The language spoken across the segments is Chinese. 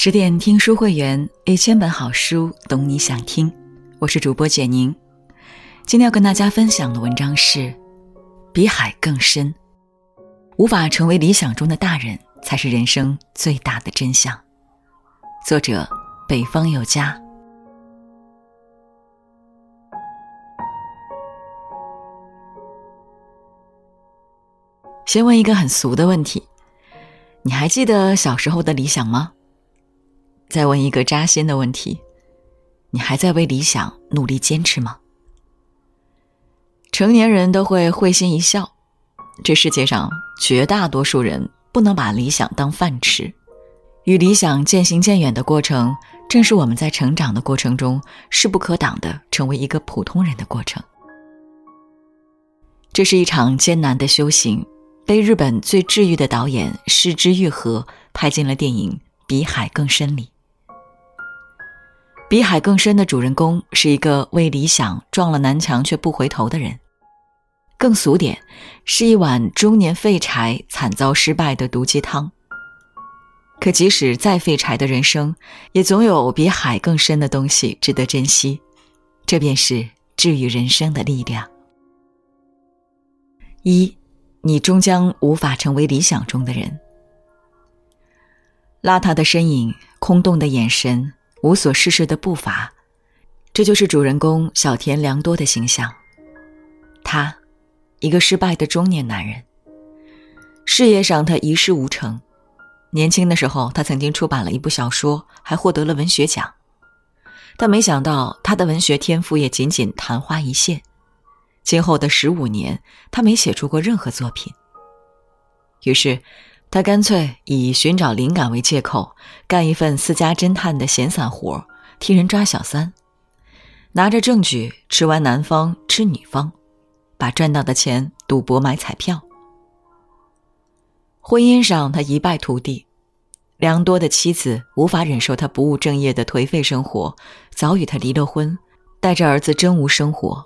十点听书会员，一千本好书，懂你想听。我是主播简宁，今天要跟大家分享的文章是《比海更深》，无法成为理想中的大人，才是人生最大的真相。作者：北方有家。先问一个很俗的问题：你还记得小时候的理想吗？再问一个扎心的问题：你还在为理想努力坚持吗？成年人都会会心一笑，这世界上绝大多数人不能把理想当饭吃。与理想渐行渐远的过程，正是我们在成长的过程中势不可挡的成为一个普通人的过程。这是一场艰难的修行，被日本最治愈的导演失之愈合拍进了电影《比海更深》里。比海更深的主人公是一个为理想撞了南墙却不回头的人，更俗点，是一碗中年废柴惨遭失败的毒鸡汤。可即使再废柴的人生，也总有比海更深的东西值得珍惜，这便是治愈人生的力量。一，你终将无法成为理想中的人。邋遢的身影，空洞的眼神。无所事事的步伐，这就是主人公小田良多的形象。他，一个失败的中年男人。事业上他一事无成。年轻的时候，他曾经出版了一部小说，还获得了文学奖。但没想到，他的文学天赋也仅仅昙花一现。今后的十五年，他没写出过任何作品。于是。他干脆以寻找灵感为借口，干一份私家侦探的闲散活，替人抓小三，拿着证据吃完男方吃女方，把赚到的钱赌博买彩票。婚姻上他一败涂地，良多的妻子无法忍受他不务正业的颓废生活，早与他离了婚，带着儿子真无生活。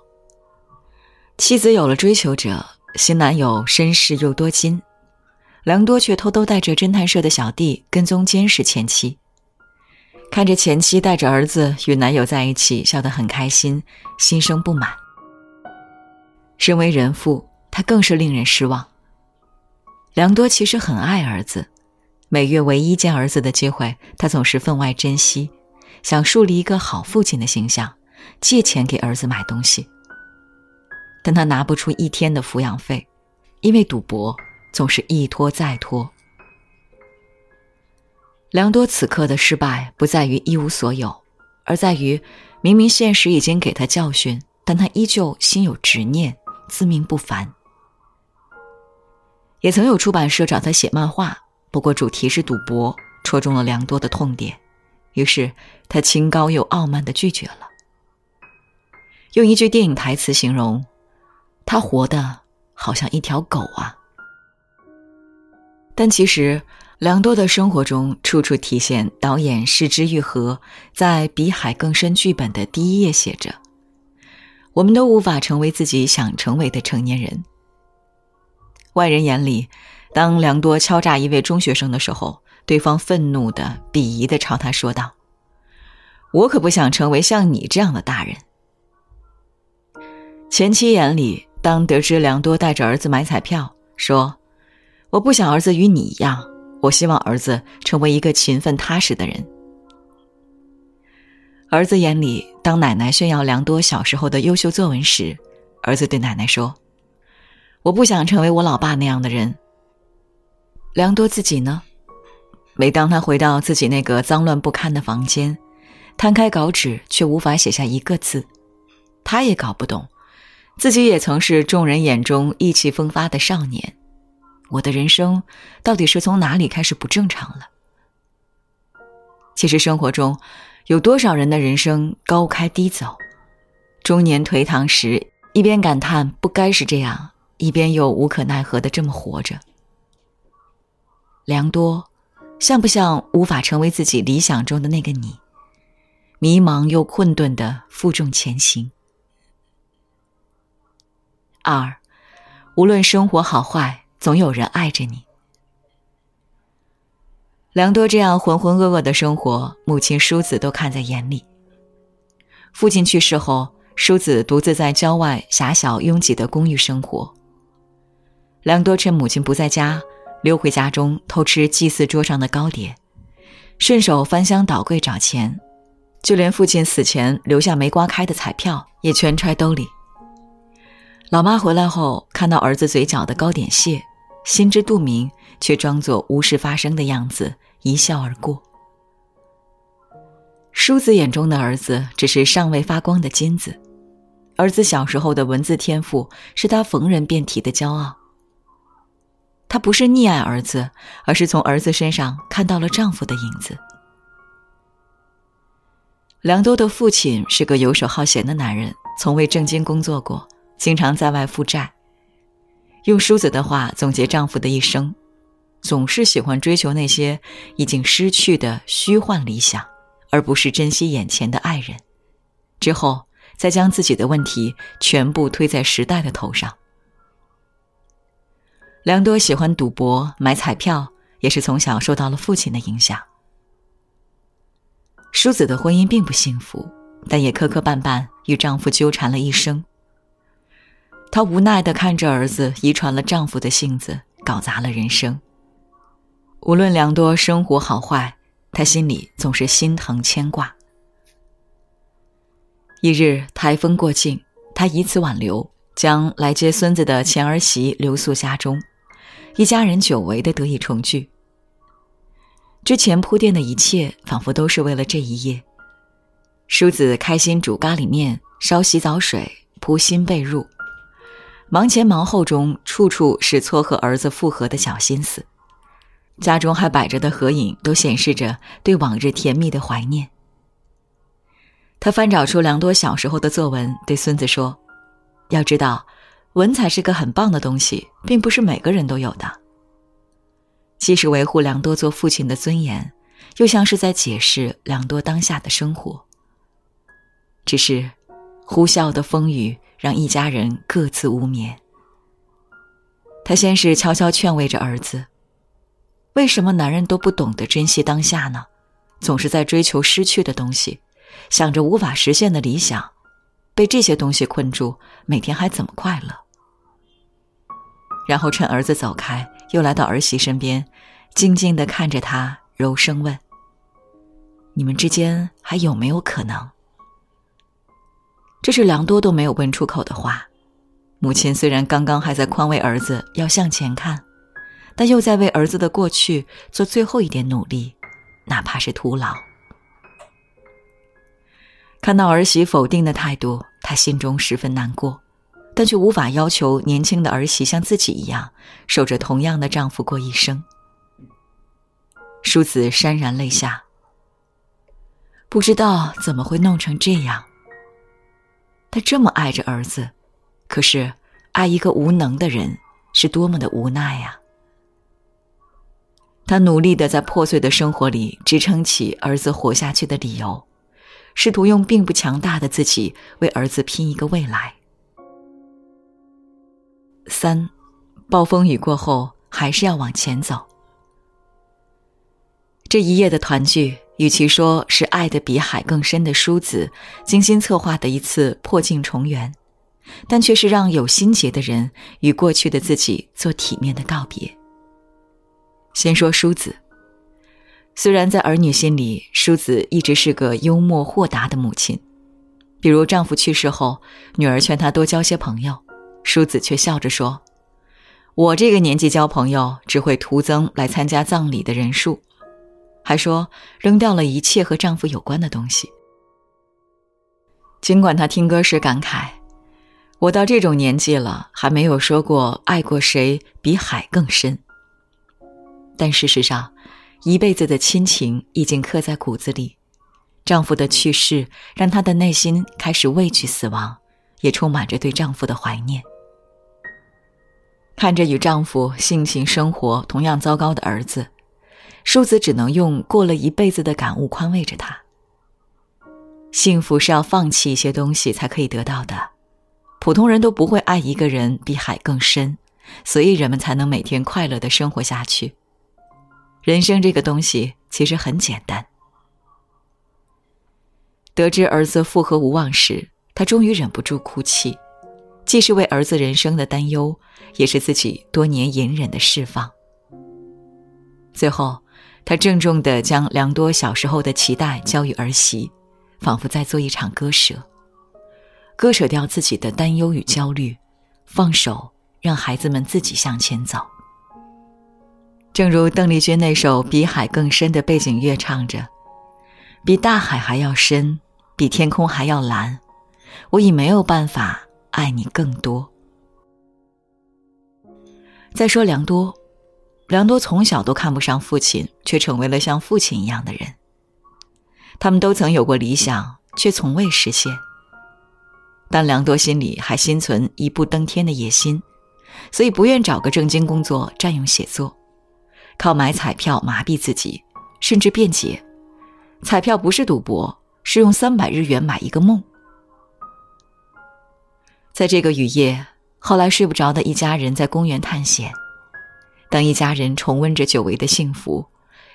妻子有了追求者，新男友绅士又多金。良多却偷偷带着侦探社的小弟跟踪监视前妻，看着前妻带着儿子与男友在一起，笑得很开心，心生不满。身为人父，他更是令人失望。良多其实很爱儿子，每月唯一见儿子的机会，他总是分外珍惜，想树立一个好父亲的形象，借钱给儿子买东西。但他拿不出一天的抚养费，因为赌博。总是一拖再拖。良多此刻的失败不在于一无所有，而在于明明现实已经给他教训，但他依旧心有执念，自命不凡。也曾有出版社找他写漫画，不过主题是赌博，戳中了良多的痛点，于是他清高又傲慢的拒绝了。用一句电影台词形容，他活的好像一条狗啊。但其实，良多的生活中处处体现导演失之愈合在《比海更深》剧本的第一页写着：“我们都无法成为自己想成为的成年人。”外人眼里，当良多敲诈一位中学生的时候，对方愤怒的、鄙夷的朝他说道：“我可不想成为像你这样的大人。”前妻眼里，当得知良多带着儿子买彩票，说。我不想儿子与你一样，我希望儿子成为一个勤奋踏实的人。儿子眼里，当奶奶炫耀良多小时候的优秀作文时，儿子对奶奶说：“我不想成为我老爸那样的人。”良多自己呢？每当他回到自己那个脏乱不堪的房间，摊开稿纸却无法写下一个字，他也搞不懂，自己也曾是众人眼中意气风发的少年。我的人生到底是从哪里开始不正常了？其实生活中有多少人的人生高开低走，中年颓唐时一边感叹不该是这样，一边又无可奈何的这么活着。良多，像不像无法成为自己理想中的那个你？迷茫又困顿的负重前行。二，无论生活好坏。总有人爱着你。良多这样浑浑噩噩的生活，母亲淑子都看在眼里。父亲去世后，淑子独自在郊外狭小拥挤的公寓生活。良多趁母亲不在家，溜回家中偷吃祭祀桌上的糕点，顺手翻箱倒柜找钱，就连父亲死前留下没刮开的彩票也全揣兜里。老妈回来后，看到儿子嘴角的糕点屑，心知肚明，却装作无事发生的样子。一笑而过。叔子眼中的儿子只是尚未发光的金子，儿子小时候的文字天赋是他逢人便提的骄傲。他不是溺爱儿子，而是从儿子身上看到了丈夫的影子。梁多的父亲是个游手好闲的男人，从未正经工作过，经常在外负债。用叔子的话总结丈夫的一生。总是喜欢追求那些已经失去的虚幻理想，而不是珍惜眼前的爱人。之后再将自己的问题全部推在时代的头上。良多喜欢赌博、买彩票，也是从小受到了父亲的影响。淑子的婚姻并不幸福，但也磕磕绊绊与丈夫纠缠了一生。她无奈的看着儿子遗传了丈夫的性子，搞砸了人生。无论良多生活好坏，她心里总是心疼牵挂。一日台风过境，他以此挽留，将来接孙子的前儿媳留宿家中，一家人久违的得以重聚。之前铺垫的一切，仿佛都是为了这一夜。叔子开心煮咖喱面，烧洗澡水，铺新被褥，忙前忙后中，处处是撮合儿子复合的小心思。家中还摆着的合影，都显示着对往日甜蜜的怀念。他翻找出良多小时候的作文，对孙子说：“要知道，文采是个很棒的东西，并不是每个人都有的。既是维护良多做父亲的尊严，又像是在解释良多当下的生活。只是，呼啸的风雨让一家人各自无眠。他先是悄悄劝慰着儿子。”为什么男人都不懂得珍惜当下呢？总是在追求失去的东西，想着无法实现的理想，被这些东西困住，每天还怎么快乐？然后趁儿子走开，又来到儿媳身边，静静的看着她，柔声问：“你们之间还有没有可能？”这是良多都没有问出口的话。母亲虽然刚刚还在宽慰儿子要向前看。但又在为儿子的过去做最后一点努力，哪怕是徒劳。看到儿媳否定的态度，他心中十分难过，但却无法要求年轻的儿媳像自己一样，守着同样的丈夫过一生。淑子潸然泪下，不知道怎么会弄成这样。他这么爱着儿子，可是爱一个无能的人，是多么的无奈呀！他努力的在破碎的生活里支撑起儿子活下去的理由，试图用并不强大的自己为儿子拼一个未来。三，暴风雨过后还是要往前走。这一夜的团聚，与其说是爱的比海更深的叔子精心策划的一次破镜重圆，但却是让有心结的人与过去的自己做体面的告别。先说梳子，虽然在儿女心里，梳子一直是个幽默豁达的母亲。比如丈夫去世后，女儿劝她多交些朋友，梳子却笑着说：“我这个年纪交朋友，只会徒增来参加葬礼的人数。”还说扔掉了一切和丈夫有关的东西。尽管她听歌时感慨：“我到这种年纪了，还没有说过爱过谁比海更深。”但事实上，一辈子的亲情已经刻在骨子里。丈夫的去世让她的内心开始畏惧死亡，也充满着对丈夫的怀念。看着与丈夫性情生活同样糟糕的儿子，淑子只能用过了一辈子的感悟宽慰着他。幸福是要放弃一些东西才可以得到的，普通人都不会爱一个人比海更深，所以人们才能每天快乐的生活下去。人生这个东西其实很简单。得知儿子复合无望时，他终于忍不住哭泣，既是为儿子人生的担忧，也是自己多年隐忍的释放。最后，他郑重地将良多小时候的期待交予儿媳，仿佛在做一场割舍，割舍掉自己的担忧与焦虑，放手让孩子们自己向前走。正如邓丽君那首《比海更深》的背景乐唱着：“比大海还要深，比天空还要蓝，我已没有办法爱你更多。”再说良多，良多从小都看不上父亲，却成为了像父亲一样的人。他们都曾有过理想，却从未实现。但良多心里还心存一步登天的野心，所以不愿找个正经工作占用写作。靠买彩票麻痹自己，甚至辩解，彩票不是赌博，是用三百日元买一个梦。在这个雨夜，后来睡不着的一家人在公园探险。当一家人重温着久违的幸福，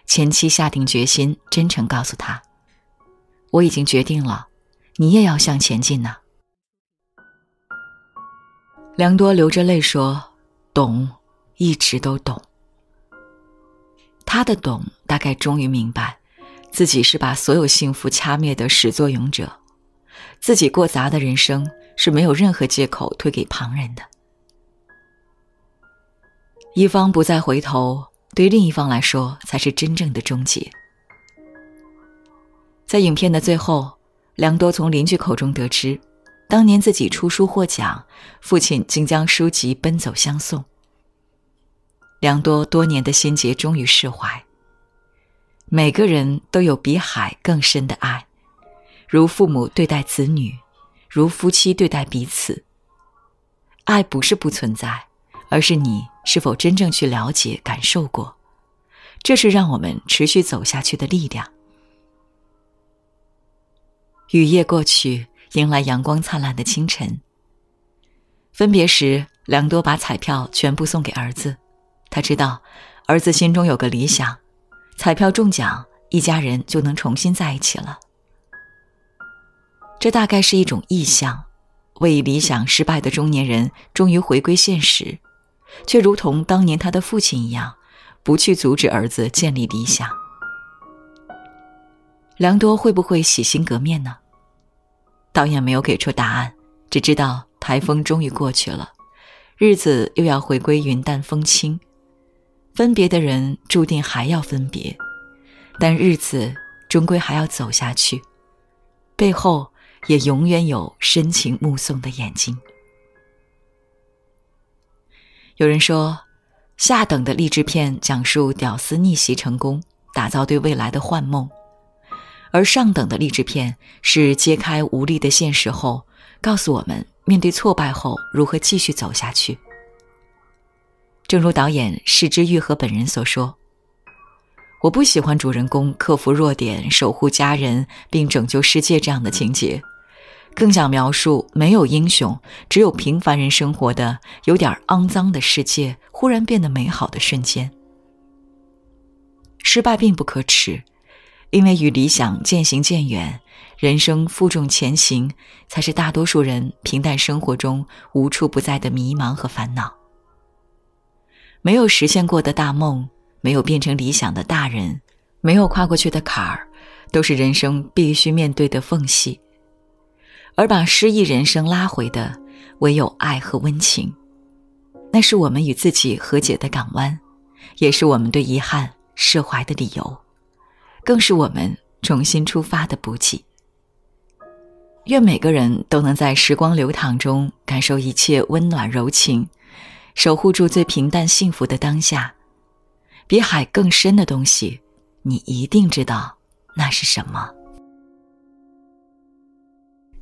前妻下定决心，真诚告诉他：“我已经决定了，你也要向前进呢。”良多流着泪说：“懂，一直都懂。”他的懂，大概终于明白，自己是把所有幸福掐灭的始作俑者，自己过杂的人生是没有任何借口推给旁人的。一方不再回头，对另一方来说才是真正的终结。在影片的最后，良多从邻居口中得知，当年自己出书获奖，父亲竟将书籍奔走相送。良多多年的心结终于释怀。每个人都有比海更深的爱，如父母对待子女，如夫妻对待彼此。爱不是不存在，而是你是否真正去了解、感受过，这是让我们持续走下去的力量。雨夜过去，迎来阳光灿烂的清晨。分别时，梁多把彩票全部送给儿子。他知道，儿子心中有个理想，彩票中奖，一家人就能重新在一起了。这大概是一种意象，为理想失败的中年人终于回归现实，却如同当年他的父亲一样，不去阻止儿子建立理想。良多会不会洗心革面呢？导演没有给出答案，只知道台风终于过去了，日子又要回归云淡风轻。分别的人注定还要分别，但日子终归还要走下去，背后也永远有深情目送的眼睛。有人说，下等的励志片讲述屌丝逆袭成功，打造对未来的幻梦；而上等的励志片是揭开无力的现实后，告诉我们面对挫败后如何继续走下去。正如导演释之愈和本人所说：“我不喜欢主人公克服弱点、守护家人并拯救世界这样的情节，更想描述没有英雄，只有平凡人生活的有点肮脏的世界忽然变得美好的瞬间。失败并不可耻，因为与理想渐行渐远，人生负重前行，才是大多数人平淡生活中无处不在的迷茫和烦恼。”没有实现过的大梦，没有变成理想的大人，没有跨过去的坎儿，都是人生必须面对的缝隙。而把失意人生拉回的，唯有爱和温情。那是我们与自己和解的港湾，也是我们对遗憾释怀的理由，更是我们重新出发的补给。愿每个人都能在时光流淌中感受一切温暖柔情。守护住最平淡幸福的当下，比海更深的东西，你一定知道那是什么。